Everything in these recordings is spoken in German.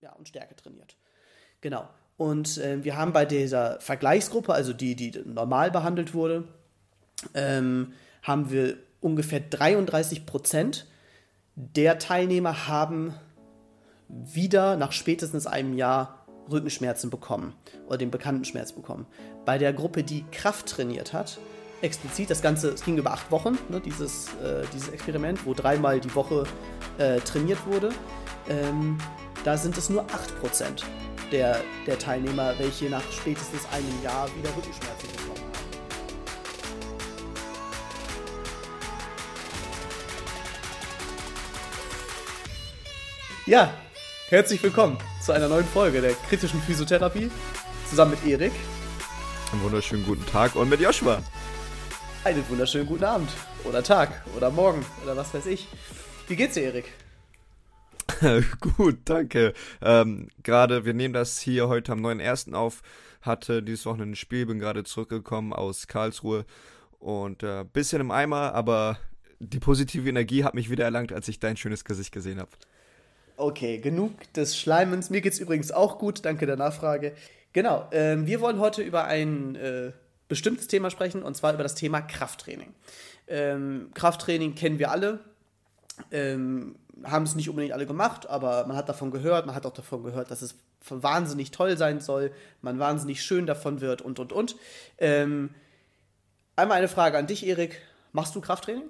ja, und Stärke trainiert. Genau. Und äh, wir haben bei dieser Vergleichsgruppe, also die, die normal behandelt wurde, ähm, haben wir ungefähr 33 Prozent der Teilnehmer haben wieder nach spätestens einem Jahr Rückenschmerzen bekommen oder den bekannten Schmerz bekommen. Bei der Gruppe, die Kraft trainiert hat, explizit, das Ganze, es ging über acht Wochen, ne, dieses, äh, dieses Experiment, wo dreimal die Woche äh, trainiert wurde, ähm, da sind es nur 8% der, der Teilnehmer, welche nach spätestens einem Jahr wieder Rückenschmerzen bekommen haben. Ja, herzlich willkommen zu einer neuen Folge der kritischen Physiotherapie zusammen mit Erik. Einen wunderschönen guten Tag und mit Joshua. Einen wunderschönen guten Abend oder Tag oder Morgen oder was weiß ich. Wie geht's dir, Erik? Gut, danke. Ähm, gerade, wir nehmen das hier heute am 9.1. auf. Hatte dieses Wochenende ein Spiel, bin gerade zurückgekommen aus Karlsruhe und äh, bisschen im Eimer, aber die positive Energie hat mich wieder erlangt, als ich dein schönes Gesicht gesehen habe. Okay, genug des Schleimens. Mir geht's übrigens auch gut, danke der Nachfrage. Genau, ähm, wir wollen heute über ein äh, bestimmtes Thema sprechen, und zwar über das Thema Krafttraining. Ähm, Krafttraining kennen wir alle, ähm, haben es nicht unbedingt alle gemacht, aber man hat davon gehört, man hat auch davon gehört, dass es wahnsinnig toll sein soll, man wahnsinnig schön davon wird und, und, und. Ähm, einmal eine Frage an dich, Erik. Machst du Krafttraining?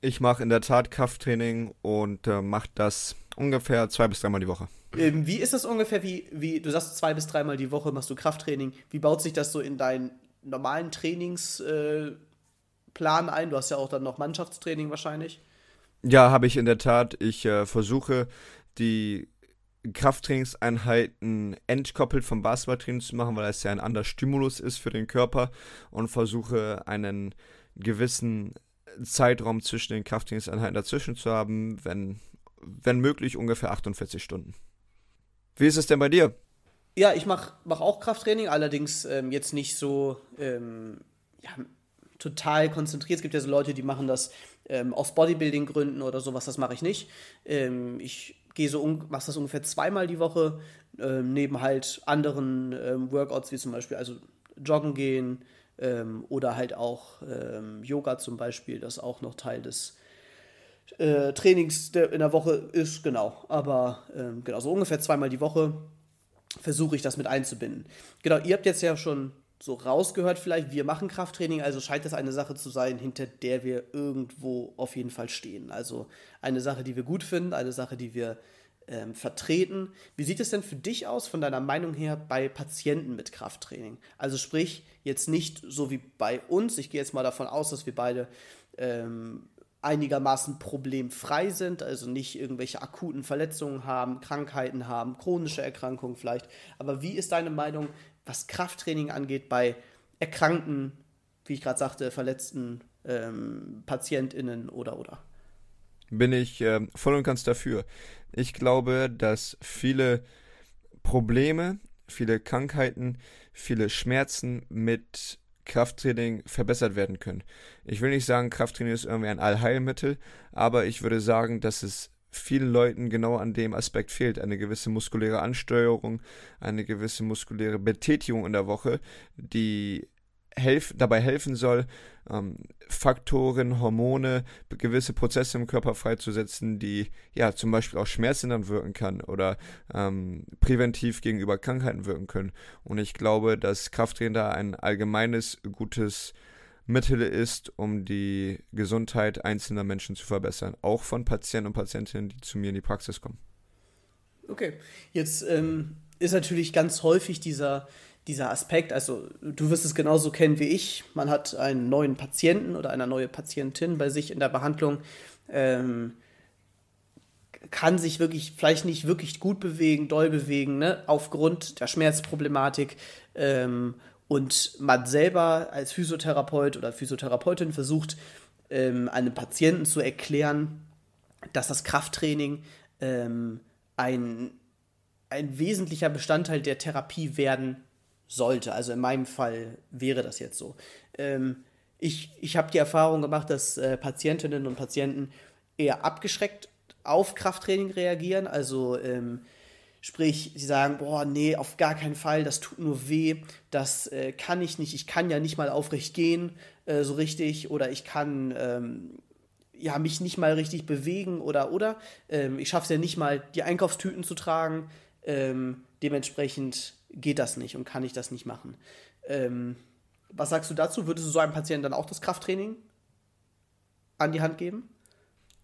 Ich mache in der Tat Krafttraining und äh, mache das ungefähr zwei bis dreimal die Woche. Ähm, wie ist das ungefähr, wie, wie du sagst, zwei bis dreimal die Woche machst du Krafttraining. Wie baut sich das so in deinen normalen Trainingsplan äh, ein? Du hast ja auch dann noch Mannschaftstraining wahrscheinlich. Ja, habe ich in der Tat. Ich äh, versuche die Krafttrainingseinheiten entkoppelt vom Basketballtraining zu machen, weil es ja ein anderer Stimulus ist für den Körper und versuche einen gewissen Zeitraum zwischen den Krafttrainingseinheiten dazwischen zu haben, wenn, wenn möglich ungefähr 48 Stunden. Wie ist es denn bei dir? Ja, ich mache mach auch Krafttraining, allerdings ähm, jetzt nicht so ähm, ja, total konzentriert. Es gibt ja so Leute, die machen das ähm, aus Bodybuilding-Gründen oder sowas, das mache ich nicht. Ähm, ich gehe so mache das ungefähr zweimal die Woche, ähm, neben halt anderen ähm, Workouts, wie zum Beispiel also Joggen gehen oder halt auch Yoga zum Beispiel, das auch noch Teil des äh, Trainings der, in der Woche ist, genau. Aber ähm, genau, so ungefähr zweimal die Woche versuche ich das mit einzubinden. Genau, ihr habt jetzt ja schon so rausgehört vielleicht, wir machen Krafttraining, also scheint das eine Sache zu sein, hinter der wir irgendwo auf jeden Fall stehen. Also eine Sache, die wir gut finden, eine Sache, die wir ähm, vertreten. Wie sieht es denn für dich aus, von deiner Meinung her, bei Patienten mit Krafttraining? Also sprich, jetzt nicht so wie bei uns, ich gehe jetzt mal davon aus, dass wir beide ähm, einigermaßen problemfrei sind, also nicht irgendwelche akuten Verletzungen haben, Krankheiten haben, chronische Erkrankungen vielleicht. Aber wie ist deine Meinung, was Krafttraining angeht, bei erkrankten, wie ich gerade sagte, verletzten ähm, PatientInnen oder oder? Bin ich äh, voll und ganz dafür. Ich glaube, dass viele Probleme, viele Krankheiten, viele Schmerzen mit Krafttraining verbessert werden können. Ich will nicht sagen, Krafttraining ist irgendwie ein Allheilmittel, aber ich würde sagen, dass es vielen Leuten genau an dem Aspekt fehlt. Eine gewisse muskuläre Ansteuerung, eine gewisse muskuläre Betätigung in der Woche, die helf dabei helfen soll, ähm, Faktoren, Hormone, gewisse Prozesse im Körper freizusetzen, die ja zum Beispiel auch Schmerzlindern wirken kann oder ähm, präventiv gegenüber Krankheiten wirken können. Und ich glaube, dass Krafttraining da ein allgemeines gutes Mittel ist, um die Gesundheit einzelner Menschen zu verbessern, auch von Patienten und Patientinnen, die zu mir in die Praxis kommen. Okay, jetzt ähm, ist natürlich ganz häufig dieser dieser Aspekt, also du wirst es genauso kennen wie ich, man hat einen neuen Patienten oder eine neue Patientin bei sich in der Behandlung, ähm, kann sich wirklich vielleicht nicht wirklich gut bewegen, doll bewegen, ne, aufgrund der Schmerzproblematik. Ähm, und man selber als Physiotherapeut oder Physiotherapeutin versucht, ähm, einem Patienten zu erklären, dass das Krafttraining ähm, ein, ein wesentlicher Bestandteil der Therapie werden sollte. Also in meinem Fall wäre das jetzt so. Ähm, ich ich habe die Erfahrung gemacht, dass äh, Patientinnen und Patienten eher abgeschreckt auf Krafttraining reagieren. Also ähm, Sprich, sie sagen, boah, nee, auf gar keinen Fall, das tut nur weh, das äh, kann ich nicht, ich kann ja nicht mal aufrecht gehen, äh, so richtig, oder ich kann ähm, ja, mich nicht mal richtig bewegen oder, oder. Ähm, ich schaffe es ja nicht mal, die Einkaufstüten zu tragen. Ähm, dementsprechend geht das nicht und kann ich das nicht machen. Ähm, was sagst du dazu? Würdest du so einem Patienten dann auch das Krafttraining an die Hand geben?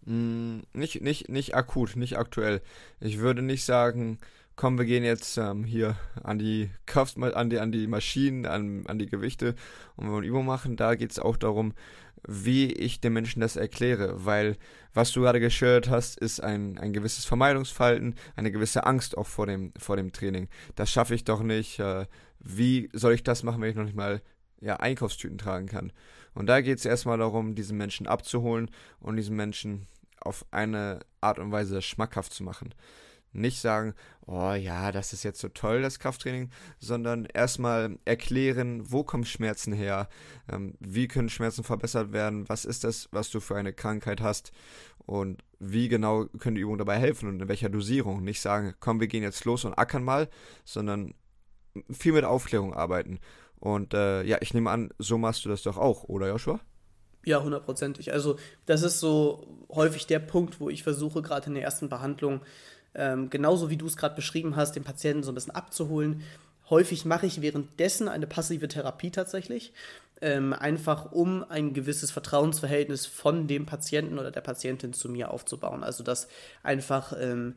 Mm, nicht, nicht, nicht akut, nicht aktuell. Ich würde nicht sagen, komm, wir gehen jetzt ähm, hier an die Kraft, an die, an die Maschinen, an, an die Gewichte und wir wollen Übung machen. Da geht es auch darum, wie ich den Menschen das erkläre, weil was du gerade geschildert hast, ist ein, ein gewisses Vermeidungsverhalten, eine gewisse Angst auch vor dem, vor dem Training. Das schaffe ich doch nicht. Äh, wie soll ich das machen, wenn ich noch nicht mal ja, Einkaufstüten tragen kann? Und da geht es erstmal darum, diesen Menschen abzuholen und diesen Menschen auf eine Art und Weise schmackhaft zu machen. Nicht sagen, oh ja, das ist jetzt so toll, das Krafttraining, sondern erstmal erklären, wo kommen Schmerzen her, ähm, wie können Schmerzen verbessert werden, was ist das, was du für eine Krankheit hast und wie genau können die Übungen dabei helfen und in welcher Dosierung. Nicht sagen, komm, wir gehen jetzt los und ackern mal, sondern viel mit Aufklärung arbeiten. Und äh, ja, ich nehme an, so machst du das doch auch, oder Joshua? Ja, hundertprozentig. Also das ist so häufig der Punkt, wo ich versuche, gerade in der ersten Behandlung, ähm, genauso wie du es gerade beschrieben hast, den Patienten so ein bisschen abzuholen. Häufig mache ich währenddessen eine passive Therapie tatsächlich, ähm, einfach um ein gewisses Vertrauensverhältnis von dem Patienten oder der Patientin zu mir aufzubauen. Also dass einfach ähm,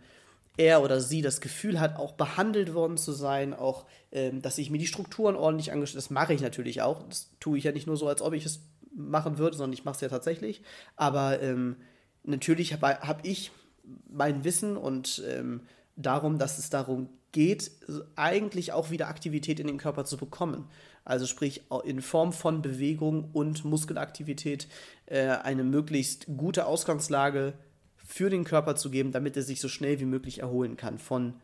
er oder sie das Gefühl hat, auch behandelt worden zu sein, auch, ähm, dass ich mir die Strukturen ordentlich angeschaut Das mache ich natürlich auch. Das tue ich ja nicht nur so, als ob ich es machen würde, sondern ich mache es ja tatsächlich. Aber ähm, natürlich habe hab ich mein Wissen und ähm, darum, dass es darum geht, eigentlich auch wieder Aktivität in den Körper zu bekommen. Also sprich in Form von Bewegung und Muskelaktivität äh, eine möglichst gute Ausgangslage für den Körper zu geben, damit er sich so schnell wie möglich erholen kann von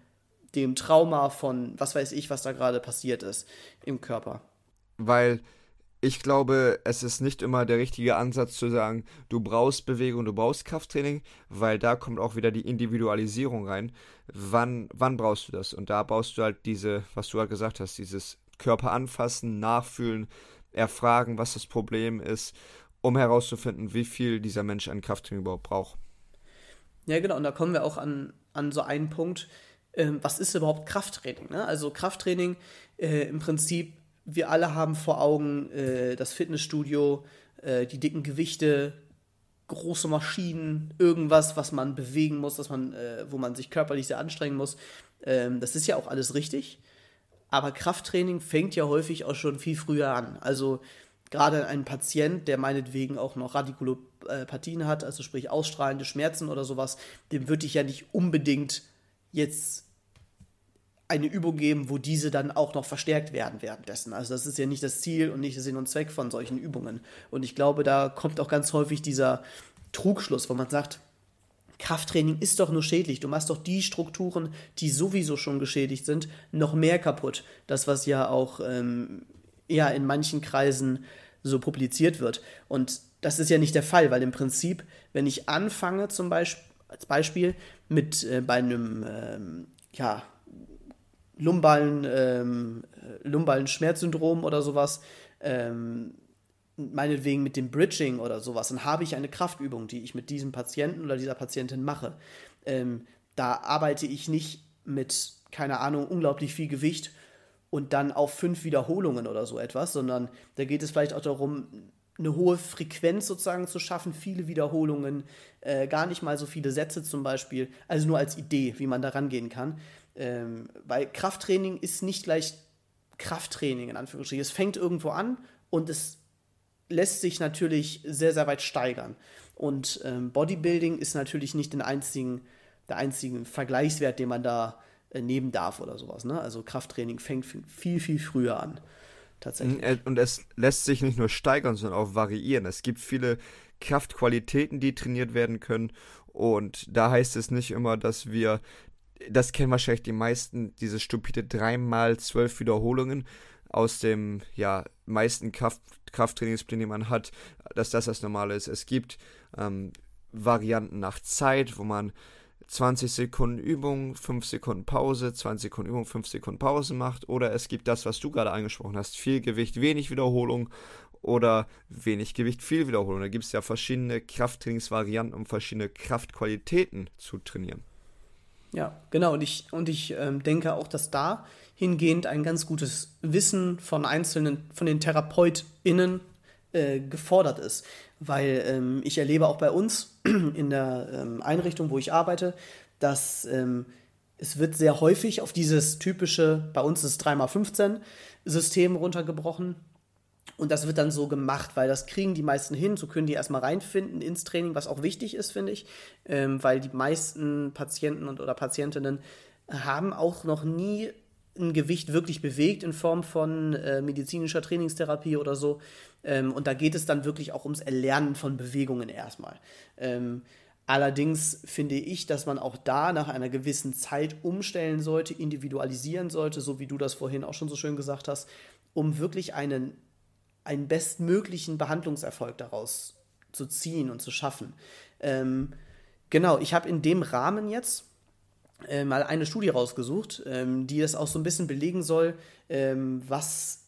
dem Trauma, von was weiß ich, was da gerade passiert ist im Körper. Weil ich glaube, es ist nicht immer der richtige Ansatz zu sagen, du brauchst Bewegung, du brauchst Krafttraining, weil da kommt auch wieder die Individualisierung rein. Wann, wann brauchst du das? Und da brauchst du halt diese, was du halt gesagt hast, dieses Körper anfassen, nachfühlen, erfragen, was das Problem ist, um herauszufinden, wie viel dieser Mensch an Krafttraining überhaupt braucht. Ja, genau, und da kommen wir auch an, an so einen Punkt, ähm, was ist überhaupt Krafttraining? Ne? Also Krafttraining äh, im Prinzip wir alle haben vor Augen äh, das Fitnessstudio, äh, die dicken Gewichte, große Maschinen, irgendwas, was man bewegen muss, was man, äh, wo man sich körperlich sehr anstrengen muss. Ähm, das ist ja auch alles richtig. Aber Krafttraining fängt ja häufig auch schon viel früher an. Also gerade ein Patient, der meinetwegen auch noch Radikulopathien hat, also sprich ausstrahlende Schmerzen oder sowas, dem würde ich ja nicht unbedingt jetzt eine Übung geben, wo diese dann auch noch verstärkt werden währenddessen. Also das ist ja nicht das Ziel und nicht der Sinn und Zweck von solchen Übungen. Und ich glaube, da kommt auch ganz häufig dieser Trugschluss, wo man sagt, Krafttraining ist doch nur schädlich. Du machst doch die Strukturen, die sowieso schon geschädigt sind, noch mehr kaputt. Das, was ja auch ähm, ja, in manchen Kreisen so publiziert wird. Und das ist ja nicht der Fall, weil im Prinzip, wenn ich anfange, zum Beispiel, als Beispiel, mit äh, bei einem ähm, ja, lumbalen, ähm, lumbalen Schmerzsyndrom oder sowas, ähm, meinetwegen mit dem Bridging oder sowas, dann habe ich eine Kraftübung, die ich mit diesem Patienten oder dieser Patientin mache. Ähm, da arbeite ich nicht mit, keine Ahnung, unglaublich viel Gewicht und dann auf fünf Wiederholungen oder so etwas, sondern da geht es vielleicht auch darum, eine hohe Frequenz sozusagen zu schaffen, viele Wiederholungen, äh, gar nicht mal so viele Sätze zum Beispiel, also nur als Idee, wie man da rangehen kann. Ähm, weil Krafttraining ist nicht gleich Krafttraining in Anführungsstrichen. Es fängt irgendwo an und es lässt sich natürlich sehr, sehr weit steigern. Und ähm, Bodybuilding ist natürlich nicht den einzigen, der einzige Vergleichswert, den man da äh, nehmen darf oder sowas. Ne? Also Krafttraining fängt viel, viel früher an. Tatsächlich. Äh, und es lässt sich nicht nur steigern, sondern auch variieren. Es gibt viele Kraftqualitäten, die trainiert werden können. Und da heißt es nicht immer, dass wir das kennen wahrscheinlich die meisten, diese stupide 3 zwölf Wiederholungen aus dem ja, meisten Kraft, Krafttrainingsplan, den man hat, dass das das Normale ist. Es gibt ähm, Varianten nach Zeit, wo man 20 Sekunden Übung, 5 Sekunden Pause, 20 Sekunden Übung, 5 Sekunden Pause macht. Oder es gibt das, was du gerade angesprochen hast, viel Gewicht, wenig Wiederholung oder wenig Gewicht, viel Wiederholung. Da gibt es ja verschiedene Krafttrainingsvarianten, um verschiedene Kraftqualitäten zu trainieren. Ja, genau. Und ich, und ich ähm, denke auch, dass da hingehend ein ganz gutes Wissen von einzelnen, von den TherapeutInnen äh, gefordert ist. Weil ähm, ich erlebe auch bei uns in der ähm, Einrichtung, wo ich arbeite, dass ähm, es wird sehr häufig auf dieses typische, bei uns ist 3x15 System runtergebrochen. Und das wird dann so gemacht, weil das kriegen die meisten hin. So können die erstmal reinfinden ins Training, was auch wichtig ist, finde ich. Ähm, weil die meisten Patienten und, oder Patientinnen haben auch noch nie ein Gewicht wirklich bewegt in Form von äh, medizinischer Trainingstherapie oder so. Ähm, und da geht es dann wirklich auch ums Erlernen von Bewegungen erstmal. Ähm, allerdings finde ich, dass man auch da nach einer gewissen Zeit umstellen sollte, individualisieren sollte, so wie du das vorhin auch schon so schön gesagt hast, um wirklich einen, einen bestmöglichen Behandlungserfolg daraus zu ziehen und zu schaffen. Ähm, genau, ich habe in dem Rahmen jetzt äh, mal eine Studie rausgesucht, ähm, die das auch so ein bisschen belegen soll, ähm, was,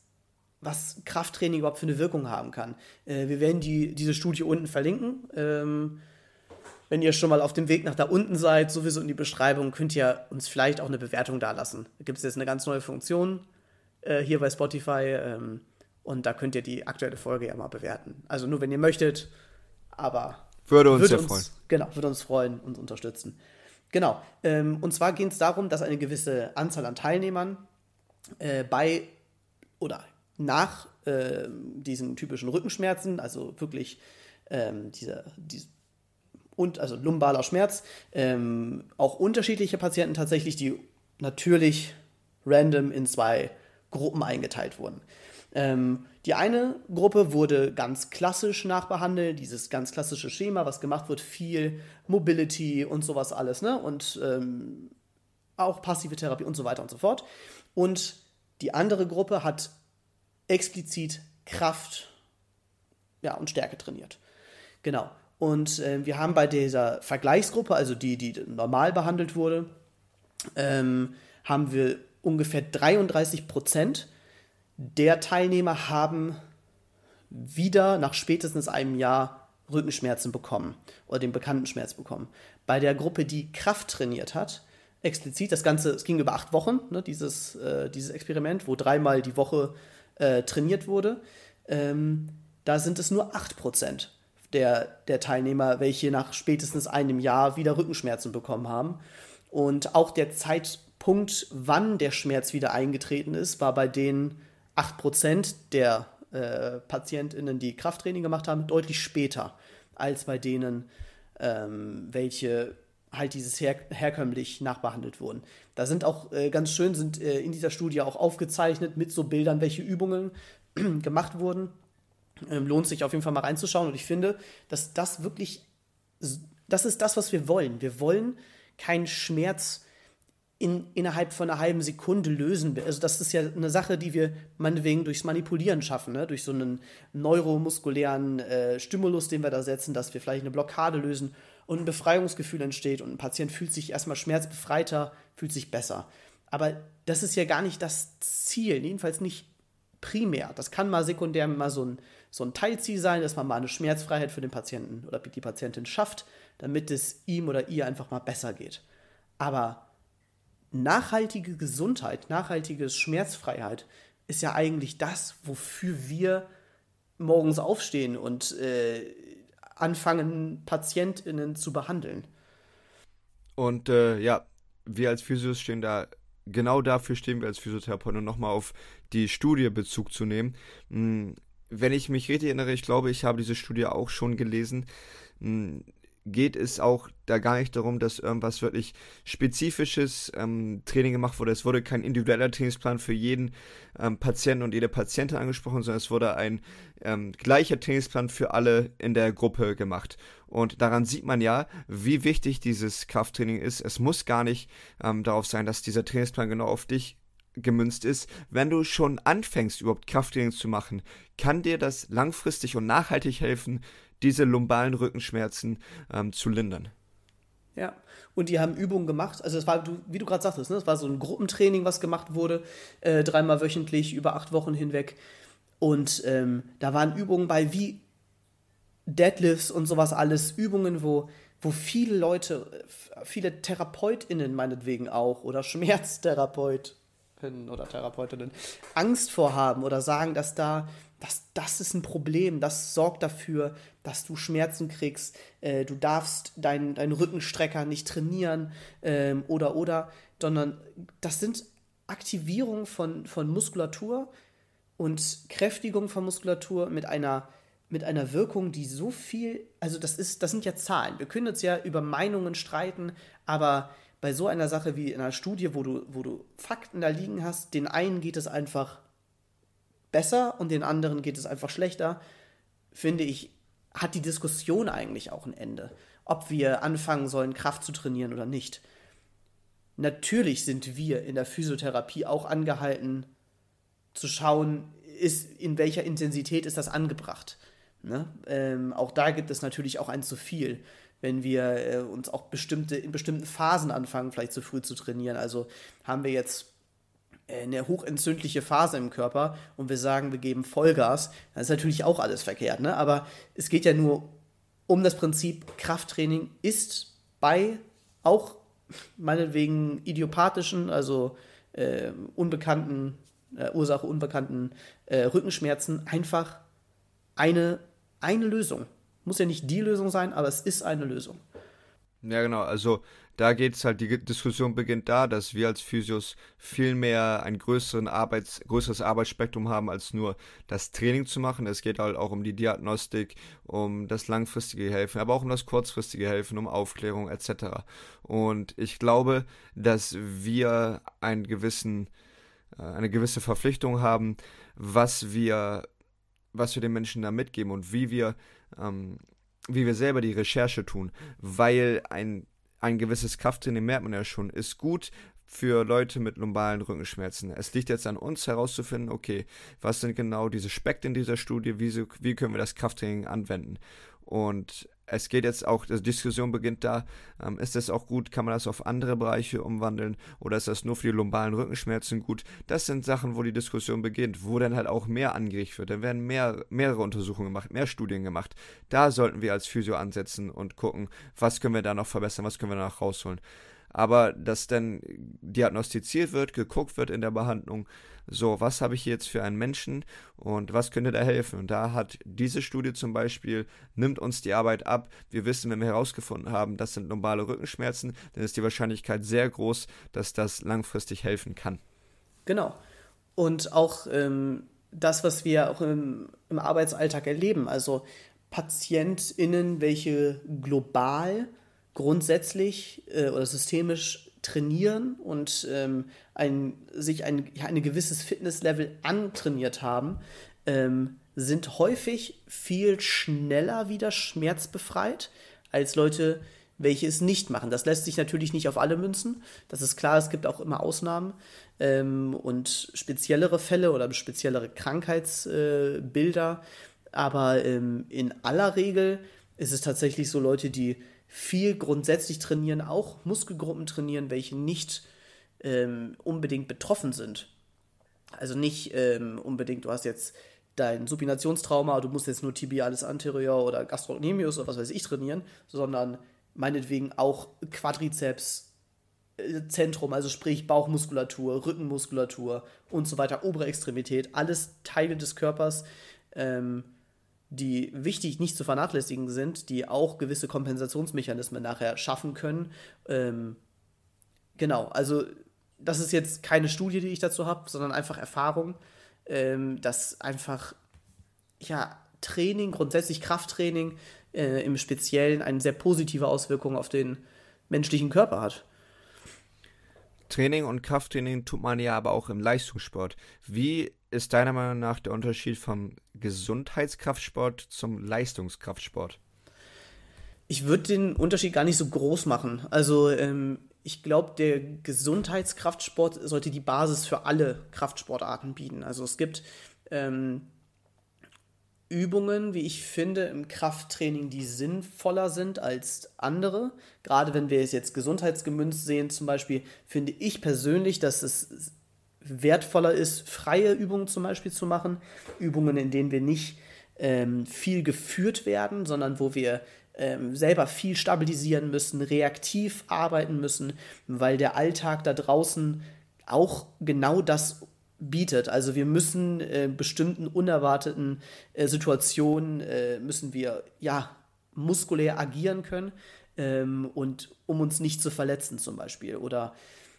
was Krafttraining überhaupt für eine Wirkung haben kann. Äh, wir werden die, diese Studie unten verlinken. Ähm, wenn ihr schon mal auf dem Weg nach da unten seid, sowieso in die Beschreibung, könnt ihr uns vielleicht auch eine Bewertung da lassen. Da gibt es jetzt eine ganz neue Funktion äh, hier bei Spotify ähm, und da könnt ihr die aktuelle Folge ja mal bewerten. Also nur wenn ihr möchtet, aber würde uns würde ja uns, freuen. Genau, würde uns freuen und unterstützen. Genau. Ähm, und zwar geht es darum, dass eine gewisse Anzahl an Teilnehmern äh, bei oder nach äh, diesen typischen Rückenschmerzen, also wirklich ähm, dieser, diese, und also lumbaler Schmerz, ähm, auch unterschiedliche Patienten tatsächlich, die natürlich random in zwei Gruppen eingeteilt wurden. Ähm, die eine Gruppe wurde ganz klassisch nachbehandelt, dieses ganz klassische Schema, was gemacht wird, viel Mobility und sowas alles, ne? Und ähm, auch passive Therapie und so weiter und so fort. Und die andere Gruppe hat explizit Kraft ja, und Stärke trainiert. Genau. Und äh, wir haben bei dieser Vergleichsgruppe, also die, die normal behandelt wurde, ähm, haben wir ungefähr 33 Prozent der Teilnehmer haben wieder nach spätestens einem Jahr Rückenschmerzen bekommen oder den bekannten Schmerz bekommen. Bei der Gruppe, die Kraft trainiert hat, explizit, das Ganze, es ging über acht Wochen, ne, dieses, äh, dieses Experiment, wo dreimal die Woche äh, trainiert wurde, ähm, da sind es nur 8% der, der Teilnehmer, welche nach spätestens einem Jahr wieder Rückenschmerzen bekommen haben. Und auch der Zeitpunkt, wann der Schmerz wieder eingetreten ist, war bei denen 8% der äh, PatientInnen, die Krafttraining gemacht haben, deutlich später als bei denen, ähm, welche halt dieses her herkömmlich nachbehandelt wurden. Da sind auch äh, ganz schön, sind äh, in dieser Studie auch aufgezeichnet mit so Bildern, welche Übungen gemacht wurden. Ähm, lohnt sich auf jeden Fall mal reinzuschauen und ich finde, dass das wirklich, das ist das, was wir wollen. Wir wollen keinen Schmerz in, innerhalb von einer halben Sekunde lösen. Also das ist ja eine Sache, die wir meinetwegen durchs Manipulieren schaffen, ne? durch so einen neuromuskulären äh, Stimulus, den wir da setzen, dass wir vielleicht eine Blockade lösen und ein Befreiungsgefühl entsteht und ein Patient fühlt sich erstmal schmerzbefreiter, fühlt sich besser. Aber das ist ja gar nicht das Ziel, jedenfalls nicht primär. Das kann mal sekundär mal so ein, so ein Teilziel sein, dass man mal eine Schmerzfreiheit für den Patienten oder die Patientin schafft, damit es ihm oder ihr einfach mal besser geht. Aber nachhaltige Gesundheit, nachhaltige Schmerzfreiheit ist ja eigentlich das, wofür wir morgens aufstehen und äh, anfangen, PatientInnen zu behandeln. Und äh, ja, wir als Physios stehen da, genau dafür stehen wir als Physiotherapeuten, um nochmal auf die Studie Bezug zu nehmen. Hm, wenn ich mich richtig erinnere, ich glaube, ich habe diese Studie auch schon gelesen. Geht es auch da gar nicht darum, dass irgendwas wirklich spezifisches ähm, Training gemacht wurde. Es wurde kein individueller Trainingsplan für jeden ähm, Patienten und jede Patientin angesprochen, sondern es wurde ein ähm, gleicher Trainingsplan für alle in der Gruppe gemacht. Und daran sieht man ja, wie wichtig dieses Krafttraining ist. Es muss gar nicht ähm, darauf sein, dass dieser Trainingsplan genau auf dich gemünzt ist, wenn du schon anfängst, überhaupt Krafttraining zu machen, kann dir das langfristig und nachhaltig helfen, diese lumbalen Rückenschmerzen ähm, zu lindern. Ja, und die haben Übungen gemacht. Also, es war, wie du gerade sagtest, ne? das war so ein Gruppentraining, was gemacht wurde, äh, dreimal wöchentlich, über acht Wochen hinweg. Und ähm, da waren Übungen bei wie Deadlifts und sowas alles, Übungen, wo, wo viele Leute, viele TherapeutInnen meinetwegen auch oder Schmerztherapeutinnen oder Therapeutinnen Angst vorhaben oder sagen, dass da das, das ist ein Problem, das sorgt dafür, dass du Schmerzen kriegst, äh, du darfst deinen dein Rückenstrecker nicht trainieren ähm, oder oder, sondern das sind Aktivierungen von, von Muskulatur und Kräftigung von Muskulatur mit einer, mit einer Wirkung, die so viel, also das ist, das sind ja Zahlen. Wir können uns ja über Meinungen streiten, aber bei so einer Sache wie in einer Studie, wo du, wo du Fakten da liegen hast, den einen geht es einfach besser und den anderen geht es einfach schlechter, finde ich, hat die Diskussion eigentlich auch ein Ende. Ob wir anfangen sollen, Kraft zu trainieren oder nicht. Natürlich sind wir in der Physiotherapie auch angehalten, zu schauen, ist, in welcher Intensität ist das angebracht. Ne? Ähm, auch da gibt es natürlich auch ein zu viel, wenn wir äh, uns auch bestimmte, in bestimmten Phasen anfangen, vielleicht zu früh zu trainieren. Also haben wir jetzt eine hochentzündliche Phase im Körper und wir sagen, wir geben Vollgas, dann ist natürlich auch alles verkehrt. Ne? Aber es geht ja nur um das Prinzip, Krafttraining ist bei auch meinetwegen idiopathischen, also äh, unbekannten, äh, Ursache unbekannten äh, Rückenschmerzen einfach eine, eine Lösung. Muss ja nicht die Lösung sein, aber es ist eine Lösung. Ja, genau. Also da geht es halt, die Diskussion beginnt da, dass wir als Physios viel mehr ein größeren Arbeits, größeres Arbeitsspektrum haben, als nur das Training zu machen. Es geht halt auch um die Diagnostik, um das langfristige Helfen, aber auch um das kurzfristige Helfen, um Aufklärung etc. Und ich glaube, dass wir einen gewissen, äh, eine gewisse Verpflichtung haben, was wir, was wir den Menschen da mitgeben und wie wir ähm, wie wir selber die Recherche tun, weil ein ein gewisses Krafttraining, merkt man ja schon, ist gut für Leute mit lumbalen Rückenschmerzen. Es liegt jetzt an uns herauszufinden, okay, was sind genau diese Speckte in dieser Studie, wie, wie können wir das Krafttraining anwenden. Und es geht jetzt auch, die Diskussion beginnt da, ähm, ist das auch gut, kann man das auf andere Bereiche umwandeln oder ist das nur für die lumbalen Rückenschmerzen gut? Das sind Sachen, wo die Diskussion beginnt, wo dann halt auch mehr angerichtet wird. Dann werden mehr, mehrere Untersuchungen gemacht, mehr Studien gemacht. Da sollten wir als Physio ansetzen und gucken, was können wir da noch verbessern, was können wir da noch rausholen aber dass dann diagnostiziert wird, geguckt wird in der Behandlung, so, was habe ich jetzt für einen Menschen und was könnte da helfen? Und da hat diese Studie zum Beispiel, nimmt uns die Arbeit ab. Wir wissen, wenn wir herausgefunden haben, das sind normale Rückenschmerzen, dann ist die Wahrscheinlichkeit sehr groß, dass das langfristig helfen kann. Genau. Und auch ähm, das, was wir auch im, im Arbeitsalltag erleben, also PatientInnen, welche global grundsätzlich äh, oder systemisch trainieren und ähm, ein, sich ein, ja, ein gewisses Fitnesslevel antrainiert haben, ähm, sind häufig viel schneller wieder schmerzbefreit als Leute, welche es nicht machen. Das lässt sich natürlich nicht auf alle münzen. Das ist klar, es gibt auch immer Ausnahmen ähm, und speziellere Fälle oder speziellere Krankheitsbilder. Äh, Aber ähm, in aller Regel ist es tatsächlich so Leute, die viel grundsätzlich trainieren, auch Muskelgruppen trainieren, welche nicht ähm, unbedingt betroffen sind. Also nicht ähm, unbedingt, du hast jetzt dein Supinationstrauma, du musst jetzt nur tibialis anterior oder gastrocnemius oder was weiß ich trainieren, sondern meinetwegen auch Quadrizeps, äh, Zentrum, also sprich Bauchmuskulatur, Rückenmuskulatur und so weiter, obere Extremität, alles Teile des Körpers, ähm, die wichtig nicht zu vernachlässigen sind, die auch gewisse Kompensationsmechanismen nachher schaffen können. Ähm, genau, also das ist jetzt keine Studie, die ich dazu habe, sondern einfach Erfahrung, ähm, dass einfach ja, Training, grundsätzlich Krafttraining äh, im Speziellen eine sehr positive Auswirkung auf den menschlichen Körper hat. Training und Krafttraining tut man ja aber auch im Leistungssport. Wie ist deiner Meinung nach der Unterschied vom Gesundheitskraftsport zum Leistungskraftsport? Ich würde den Unterschied gar nicht so groß machen. Also ähm, ich glaube, der Gesundheitskraftsport sollte die Basis für alle Kraftsportarten bieten. Also es gibt ähm, Übungen, wie ich finde, im Krafttraining, die sinnvoller sind als andere. Gerade wenn wir es jetzt gesundheitsgemünzt sehen, zum Beispiel, finde ich persönlich, dass es wertvoller ist, freie Übungen zum Beispiel zu machen. Übungen, in denen wir nicht ähm, viel geführt werden, sondern wo wir ähm, selber viel stabilisieren müssen, reaktiv arbeiten müssen, weil der Alltag da draußen auch genau das bietet. Also wir müssen äh, bestimmten unerwarteten äh, Situationen äh, müssen wir ja muskulär agieren können ähm, und um uns nicht zu verletzen zum Beispiel oder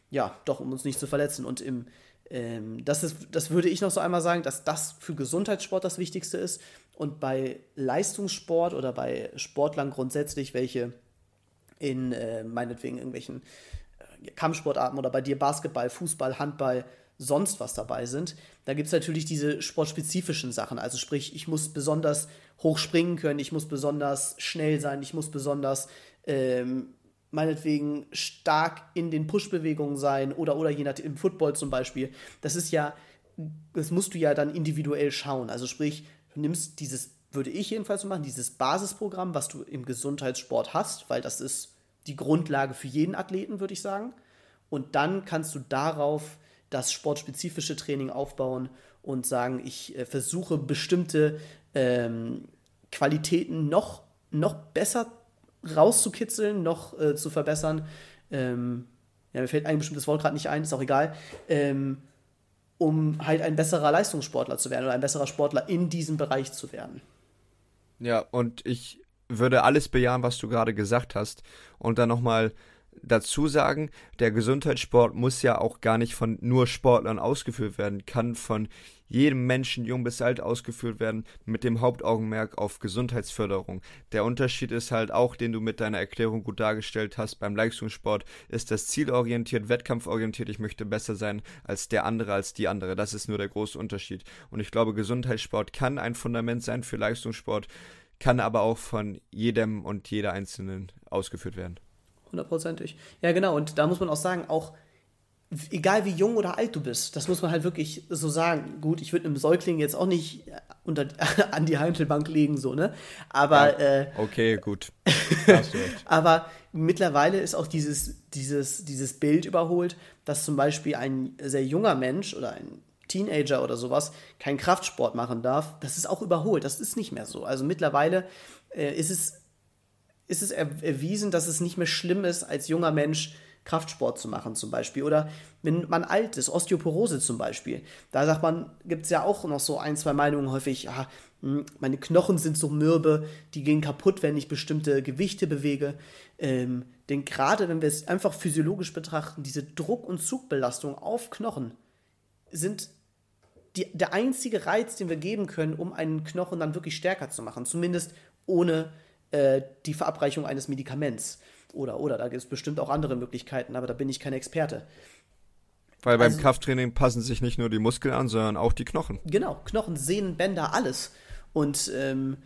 ja doch um uns nicht zu verletzen und im ähm, das ist das würde ich noch so einmal sagen, dass das für Gesundheitssport das Wichtigste ist und bei Leistungssport oder bei Sportlern grundsätzlich welche in äh, meinetwegen irgendwelchen äh, Kampfsportarten oder bei dir Basketball, Fußball, Handball sonst was dabei sind. Da gibt es natürlich diese sportspezifischen Sachen. Also sprich, ich muss besonders hoch springen können, ich muss besonders schnell sein, ich muss besonders ähm, meinetwegen stark in den Push-Bewegungen sein oder, oder je nach im Football zum Beispiel. Das ist ja, das musst du ja dann individuell schauen. Also sprich, du nimmst dieses, würde ich jedenfalls so machen, dieses Basisprogramm, was du im Gesundheitssport hast, weil das ist die Grundlage für jeden Athleten, würde ich sagen. Und dann kannst du darauf das sportspezifische Training aufbauen und sagen, ich äh, versuche bestimmte ähm, Qualitäten noch, noch besser rauszukitzeln, noch äh, zu verbessern. Ähm, ja, mir fällt ein bestimmtes Wort gerade nicht ein, ist auch egal. Ähm, um halt ein besserer Leistungssportler zu werden oder ein besserer Sportler in diesem Bereich zu werden. Ja, und ich würde alles bejahen, was du gerade gesagt hast. Und dann nochmal dazu sagen, der Gesundheitssport muss ja auch gar nicht von nur Sportlern ausgeführt werden, kann von jedem Menschen, jung bis alt, ausgeführt werden, mit dem Hauptaugenmerk auf Gesundheitsförderung. Der Unterschied ist halt auch, den du mit deiner Erklärung gut dargestellt hast, beim Leistungssport ist das zielorientiert, wettkampforientiert, ich möchte besser sein als der andere, als die andere. Das ist nur der große Unterschied. Und ich glaube, Gesundheitssport kann ein Fundament sein für Leistungssport, kann aber auch von jedem und jeder Einzelnen ausgeführt werden hundertprozentig. Ja, genau. Und da muss man auch sagen, auch egal wie jung oder alt du bist, das muss man halt wirklich so sagen. Gut, ich würde einem Säugling jetzt auch nicht unter, an die Handelbank legen, so, ne? Aber. Ja, äh, okay, gut. aber mittlerweile ist auch dieses, dieses, dieses Bild überholt, dass zum Beispiel ein sehr junger Mensch oder ein Teenager oder sowas keinen Kraftsport machen darf. Das ist auch überholt. Das ist nicht mehr so. Also mittlerweile äh, ist es ist es erwiesen, dass es nicht mehr schlimm ist, als junger Mensch Kraftsport zu machen zum Beispiel. Oder wenn man alt ist, Osteoporose zum Beispiel. Da sagt man, gibt es ja auch noch so ein, zwei Meinungen häufig, ja, hm, meine Knochen sind so mürbe, die gehen kaputt, wenn ich bestimmte Gewichte bewege. Ähm, denn gerade wenn wir es einfach physiologisch betrachten, diese Druck- und Zugbelastung auf Knochen sind die, der einzige Reiz, den wir geben können, um einen Knochen dann wirklich stärker zu machen. Zumindest ohne äh, die Verabreichung eines Medikaments. Oder, oder, da gibt es bestimmt auch andere Möglichkeiten, aber da bin ich kein Experte. Weil beim also, Krafttraining passen sich nicht nur die Muskeln an, sondern auch die Knochen. Genau, Knochen, Sehnen, Bänder, alles. Und ähm,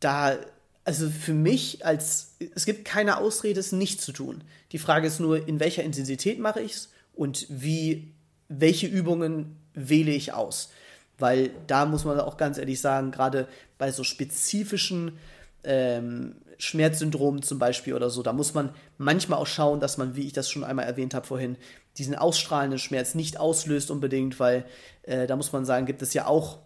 da, also für mich als, es gibt keine Ausrede, es nicht zu tun. Die Frage ist nur, in welcher Intensität mache ich es und wie, welche Übungen wähle ich aus. Weil da muss man auch ganz ehrlich sagen, gerade bei so spezifischen ähm, Schmerzsyndrom zum Beispiel oder so. Da muss man manchmal auch schauen, dass man, wie ich das schon einmal erwähnt habe vorhin, diesen ausstrahlenden Schmerz nicht auslöst unbedingt, weil äh, da muss man sagen, gibt es ja auch.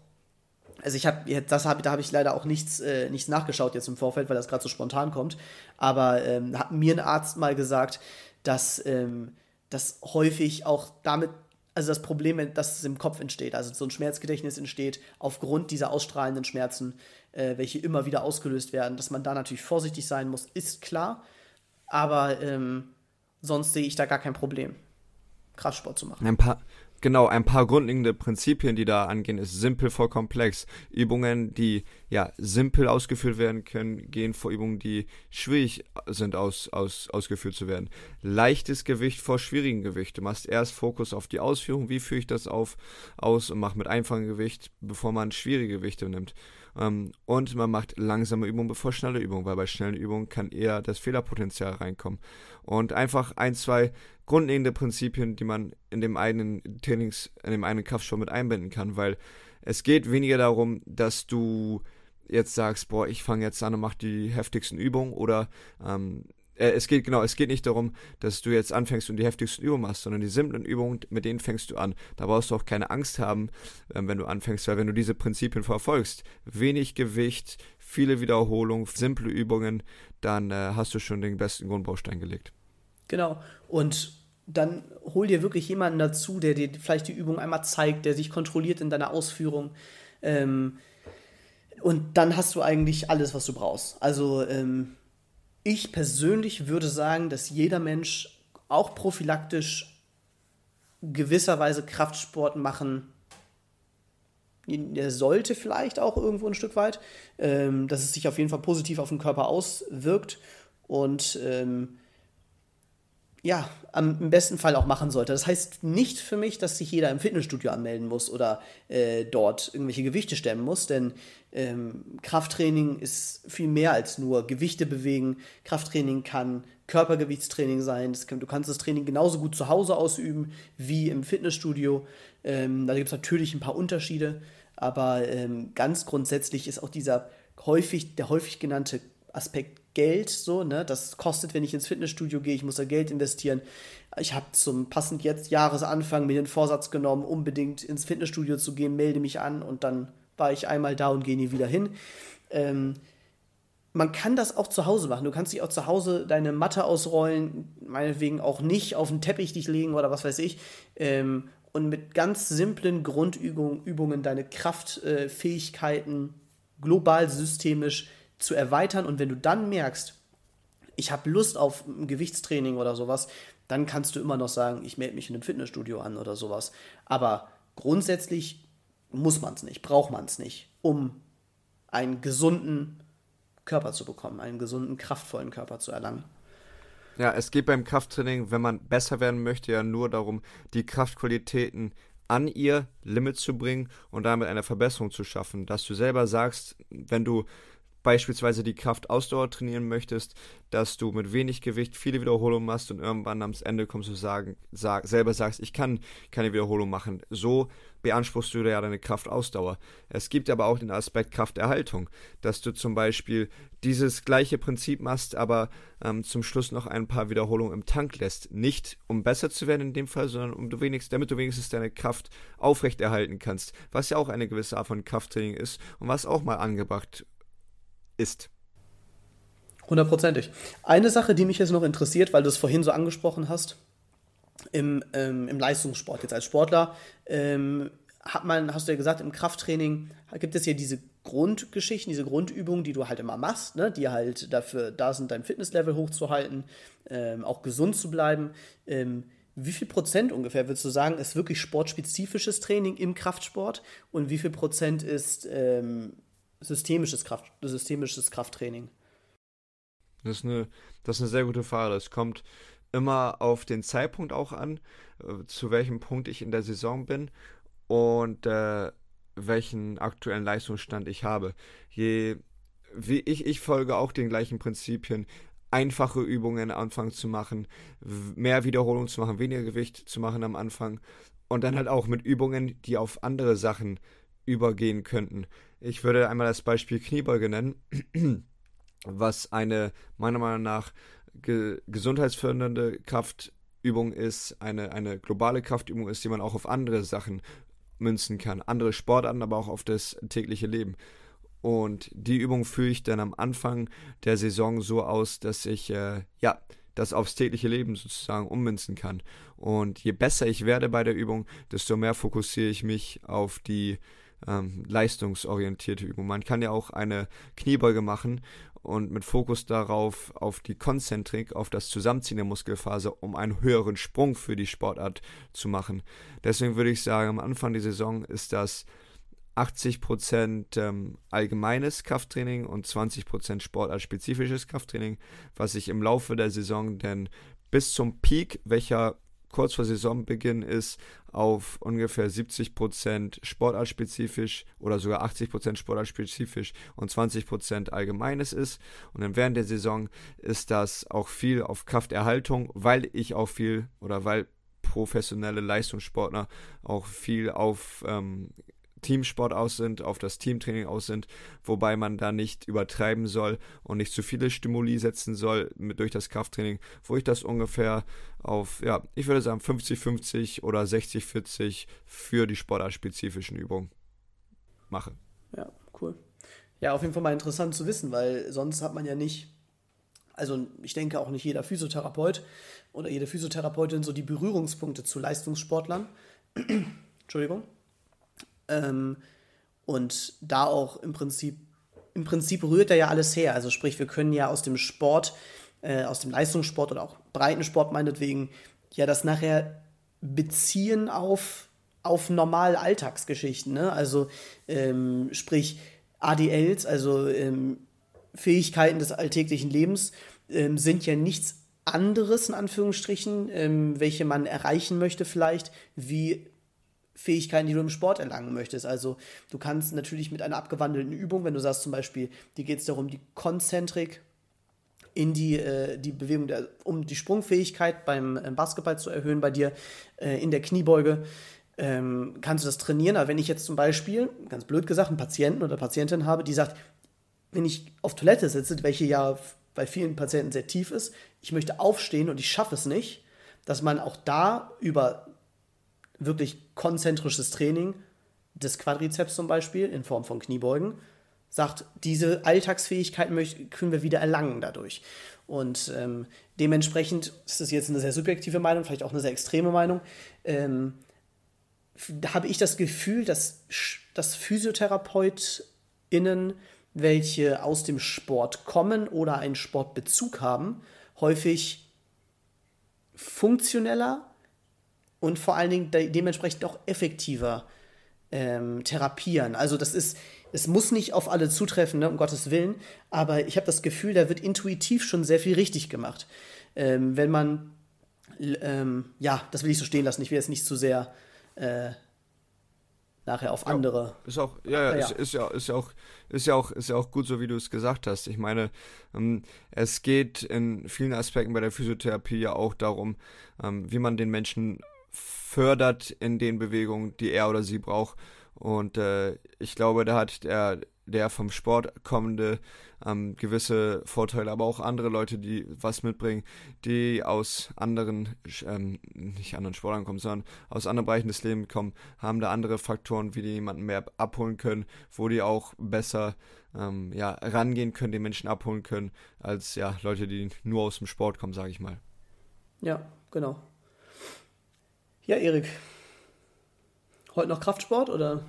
Also ich habe, das habe, da habe ich leider auch nichts, äh, nichts nachgeschaut jetzt im Vorfeld, weil das gerade so spontan kommt. Aber ähm, hat mir ein Arzt mal gesagt, dass ähm, das häufig auch damit also das Problem, dass es im Kopf entsteht, also so ein Schmerzgedächtnis entsteht aufgrund dieser ausstrahlenden Schmerzen, äh, welche immer wieder ausgelöst werden. Dass man da natürlich vorsichtig sein muss, ist klar, aber ähm, sonst sehe ich da gar kein Problem, Kraftsport zu machen. Ein paar, Genau, ein paar grundlegende Prinzipien, die da angehen, ist simpel vor komplex. Übungen, die ja simpel ausgeführt werden können, gehen vor Übungen, die schwierig sind aus, aus, ausgeführt zu werden. Leichtes Gewicht vor schwierigen Gewicht. Du machst erst Fokus auf die Ausführung, wie führe ich das auf, aus und mach mit einfachem Gewicht, bevor man schwierige Gewichte nimmt. Ähm, und man macht langsame Übungen bevor schnelle Übungen, weil bei schnellen Übungen kann eher das Fehlerpotenzial reinkommen. Und einfach ein, zwei grundlegende Prinzipien, die man in dem eigenen Trainings, in dem eigenen Kraftsport mit einbinden kann, weil es geht weniger darum, dass du jetzt sagst, boah, ich fange jetzt an und mache die heftigsten Übungen oder ähm, äh, es geht genau, es geht nicht darum, dass du jetzt anfängst und die heftigsten Übungen machst, sondern die simplen Übungen, mit denen fängst du an. Da brauchst du auch keine Angst haben, äh, wenn du anfängst, weil wenn du diese Prinzipien verfolgst, wenig Gewicht, viele Wiederholungen, simple Übungen, dann äh, hast du schon den besten Grundbaustein gelegt. Genau. Und dann hol dir wirklich jemanden dazu, der dir vielleicht die Übung einmal zeigt, der sich kontrolliert in deiner Ausführung. Ähm, und dann hast du eigentlich alles, was du brauchst. Also ähm, ich persönlich würde sagen, dass jeder Mensch auch prophylaktisch gewisserweise Kraftsport machen er sollte vielleicht auch irgendwo ein Stück weit, ähm, dass es sich auf jeden Fall positiv auf den Körper auswirkt. Und ähm, ja, am, im besten Fall auch machen sollte. Das heißt nicht für mich, dass sich jeder im Fitnessstudio anmelden muss oder äh, dort irgendwelche Gewichte stemmen muss, denn ähm, Krafttraining ist viel mehr als nur Gewichte bewegen. Krafttraining kann Körpergewichtstraining sein. Kann, du kannst das Training genauso gut zu Hause ausüben wie im Fitnessstudio. Ähm, da gibt es natürlich ein paar Unterschiede, aber ähm, ganz grundsätzlich ist auch dieser häufig, der häufig genannte Aspekt Geld, so, ne? Das kostet, wenn ich ins Fitnessstudio gehe, ich muss da Geld investieren. Ich habe zum passend jetzt Jahresanfang mir den Vorsatz genommen, unbedingt ins Fitnessstudio zu gehen, melde mich an und dann war ich einmal da und gehe nie wieder hin. Ähm, man kann das auch zu Hause machen. Du kannst dich auch zu Hause deine Matte ausrollen, meinetwegen auch nicht auf den Teppich dich legen oder was weiß ich. Ähm, und mit ganz simplen Grundübungen deine Kraftfähigkeiten äh, global systemisch zu erweitern. Und wenn du dann merkst, ich habe Lust auf Gewichtstraining oder sowas, dann kannst du immer noch sagen, ich melde mich in einem Fitnessstudio an oder sowas. Aber grundsätzlich muss man es nicht, braucht man es nicht, um einen gesunden Körper zu bekommen, einen gesunden, kraftvollen Körper zu erlangen. Ja, es geht beim Krafttraining, wenn man besser werden möchte, ja nur darum, die Kraftqualitäten an ihr Limit zu bringen und damit eine Verbesserung zu schaffen. Dass du selber sagst, wenn du beispielsweise die Kraftausdauer trainieren möchtest, dass du mit wenig Gewicht viele Wiederholungen machst und irgendwann am Ende kommst du sagen, sag, selber sagst, ich kann keine Wiederholung machen. So beanspruchst du ja deine Kraftausdauer. Es gibt aber auch den Aspekt Krafterhaltung, dass du zum Beispiel dieses gleiche Prinzip machst, aber ähm, zum Schluss noch ein paar Wiederholungen im Tank lässt. Nicht um besser zu werden in dem Fall, sondern um du wenigstens, damit du wenigstens deine Kraft aufrechterhalten kannst, was ja auch eine gewisse Art von Krafttraining ist und was auch mal angebracht ist. Hundertprozentig. Eine Sache, die mich jetzt noch interessiert, weil du es vorhin so angesprochen hast, im, ähm, im Leistungssport, jetzt als Sportler, ähm, hat man, hast du ja gesagt, im Krafttraining gibt es ja diese Grundgeschichten, diese Grundübungen, die du halt immer machst, ne, die halt dafür da sind, dein Fitnesslevel hochzuhalten, ähm, auch gesund zu bleiben. Ähm, wie viel Prozent ungefähr würdest du sagen, ist wirklich sportspezifisches Training im Kraftsport und wie viel Prozent ist ähm, systemisches, Kraft, systemisches Krafttraining? Das ist, eine, das ist eine sehr gute Frage. Es kommt immer auf den Zeitpunkt auch an, äh, zu welchem Punkt ich in der Saison bin und äh, welchen aktuellen Leistungsstand ich habe. Je, wie ich, ich folge auch den gleichen Prinzipien, einfache Übungen anfangen zu machen, mehr Wiederholungen zu machen, weniger Gewicht zu machen am Anfang und dann halt auch mit Übungen, die auf andere Sachen übergehen könnten. Ich würde einmal das Beispiel Kniebeuge nennen, was eine meiner Meinung nach ge gesundheitsfördernde Kraftübung ist, eine, eine globale Kraftübung ist, die man auch auf andere Sachen münzen kann, andere Sportarten, aber auch auf das tägliche Leben. Und die Übung führe ich dann am Anfang der Saison so aus, dass ich äh, ja das aufs tägliche Leben sozusagen ummünzen kann. Und je besser ich werde bei der Übung, desto mehr fokussiere ich mich auf die ähm, leistungsorientierte Übung. Man kann ja auch eine Kniebeuge machen und mit Fokus darauf, auf die Konzentrik, auf das Zusammenziehen der Muskelfaser, um einen höheren Sprung für die Sportart zu machen. Deswegen würde ich sagen, am Anfang der Saison ist das 80% ähm, allgemeines Krafttraining und 20% sportartspezifisches Krafttraining, was sich im Laufe der Saison denn bis zum Peak, welcher kurz vor Saisonbeginn ist, auf ungefähr 70% sportartspezifisch oder sogar 80% sportartspezifisch und 20% allgemeines ist. Und dann während der Saison ist das auch viel auf Krafterhaltung, weil ich auch viel oder weil professionelle Leistungssportler auch viel auf ähm, Teamsport aus sind, auf das Teamtraining aus sind, wobei man da nicht übertreiben soll und nicht zu viele Stimuli setzen soll mit, durch das Krafttraining, wo ich das ungefähr auf, ja, ich würde sagen 50-50 oder 60-40 für die sportartspezifischen Übungen mache. Ja, cool. Ja, auf jeden Fall mal interessant zu wissen, weil sonst hat man ja nicht, also ich denke auch nicht jeder Physiotherapeut oder jede Physiotherapeutin so die Berührungspunkte zu Leistungssportlern. Entschuldigung. Ähm, und da auch im Prinzip, im Prinzip rührt da ja alles her. Also sprich, wir können ja aus dem Sport, äh, aus dem Leistungssport oder auch Breitensport meinetwegen, ja das nachher beziehen auf, auf normale Alltagsgeschichten. Ne? Also ähm, sprich ADLs, also ähm, Fähigkeiten des alltäglichen Lebens, ähm, sind ja nichts anderes in Anführungsstrichen, ähm, welche man erreichen möchte vielleicht, wie Fähigkeiten, die du im Sport erlangen möchtest. Also du kannst natürlich mit einer abgewandelten Übung, wenn du sagst zum Beispiel, dir geht es darum, die Konzentrik in die, äh, die Bewegung, der, um die Sprungfähigkeit beim äh, Basketball zu erhöhen bei dir äh, in der Kniebeuge, ähm, kannst du das trainieren. Aber wenn ich jetzt zum Beispiel, ganz blöd gesagt, einen Patienten oder Patientin habe, die sagt, wenn ich auf Toilette sitze, welche ja bei vielen Patienten sehr tief ist, ich möchte aufstehen und ich schaffe es nicht, dass man auch da über wirklich konzentrisches Training des Quadrizeps zum Beispiel in Form von Kniebeugen sagt, diese Alltagsfähigkeit können wir wieder erlangen dadurch. Und ähm, dementsprechend, das ist jetzt eine sehr subjektive Meinung, vielleicht auch eine sehr extreme Meinung, ähm, habe ich das Gefühl, dass, dass PhysiotherapeutInnen, welche aus dem Sport kommen oder einen Sportbezug haben, häufig funktioneller und vor allen Dingen de dementsprechend auch effektiver ähm, therapieren. Also das ist, es muss nicht auf alle zutreffen, ne, um Gottes Willen, aber ich habe das Gefühl, da wird intuitiv schon sehr viel richtig gemacht. Ähm, wenn man, ähm, ja, das will ich so stehen lassen, ich will jetzt nicht zu sehr äh, nachher auf andere. Ja, ist auch, ja, ja, ja. Ist, ist, ja, ist ja auch, ist ja auch, ist ja auch gut, so wie du es gesagt hast. Ich meine, ähm, es geht in vielen Aspekten bei der Physiotherapie ja auch darum, ähm, wie man den Menschen fördert in den Bewegungen, die er oder sie braucht. Und äh, ich glaube, da hat der, der vom Sport kommende ähm, gewisse Vorteile, aber auch andere Leute, die was mitbringen, die aus anderen, ähm, nicht anderen Sportlern kommen, sondern aus anderen Bereichen des Lebens kommen, haben da andere Faktoren, wie die jemanden mehr abholen können, wo die auch besser ähm, ja, rangehen können, den Menschen abholen können, als ja, Leute, die nur aus dem Sport kommen, sage ich mal. Ja, genau. Ja, Erik. Heute noch Kraftsport oder?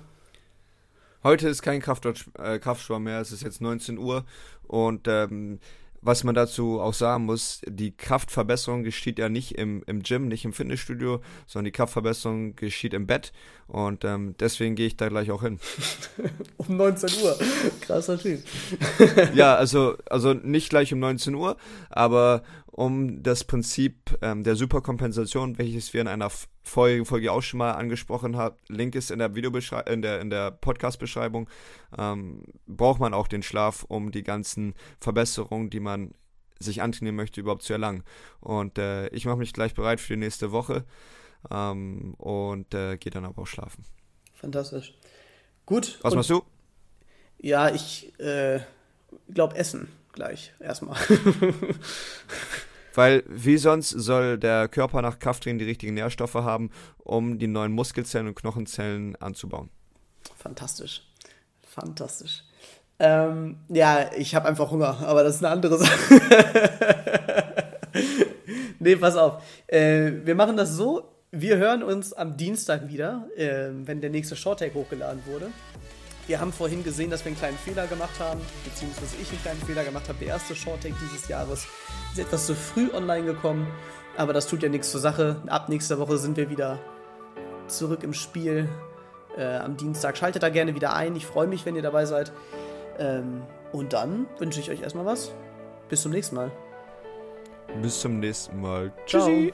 Heute ist kein Kraftsport, äh, mehr, es ist jetzt 19 Uhr und ähm, was man dazu auch sagen muss, die Kraftverbesserung geschieht ja nicht im, im Gym, nicht im Fitnessstudio, sondern die Kraftverbesserung geschieht im Bett. Und ähm, deswegen gehe ich da gleich auch hin. um 19 Uhr. Krasser Typ. ja, also, also nicht gleich um 19 Uhr, aber um das Prinzip ähm, der Superkompensation, welches wir in einer vorigen Folge auch schon mal angesprochen haben, Link ist in der Videobeschreibung, in der, in der Podcast-Beschreibung, ähm, braucht man auch den Schlaf, um die ganzen Verbesserungen, die man sich antrainieren möchte, überhaupt zu erlangen. Und äh, ich mache mich gleich bereit für die nächste Woche ähm, und äh, gehe dann aber auch schlafen. Fantastisch. Gut. Was machst du? Ja, ich äh, glaube Essen gleich erstmal. Weil wie sonst soll der Körper nach Krafttraining die richtigen Nährstoffe haben, um die neuen Muskelzellen und Knochenzellen anzubauen. Fantastisch. Fantastisch. Ähm, ja, ich habe einfach Hunger, aber das ist eine andere Sache. nee, pass auf. Äh, wir machen das so. Wir hören uns am Dienstag wieder, äh, wenn der nächste Shorttake hochgeladen wurde. Wir haben vorhin gesehen, dass wir einen kleinen Fehler gemacht haben, beziehungsweise ich einen kleinen Fehler gemacht habe. Der erste Shorttake dieses Jahres ist etwas zu früh online gekommen, aber das tut ja nichts zur Sache. Ab nächster Woche sind wir wieder zurück im Spiel. Äh, am Dienstag schaltet da gerne wieder ein. Ich freue mich, wenn ihr dabei seid. Ähm, und dann wünsche ich euch erstmal was. Bis zum nächsten Mal. Bis zum nächsten Mal. Ciao. Tschüssi.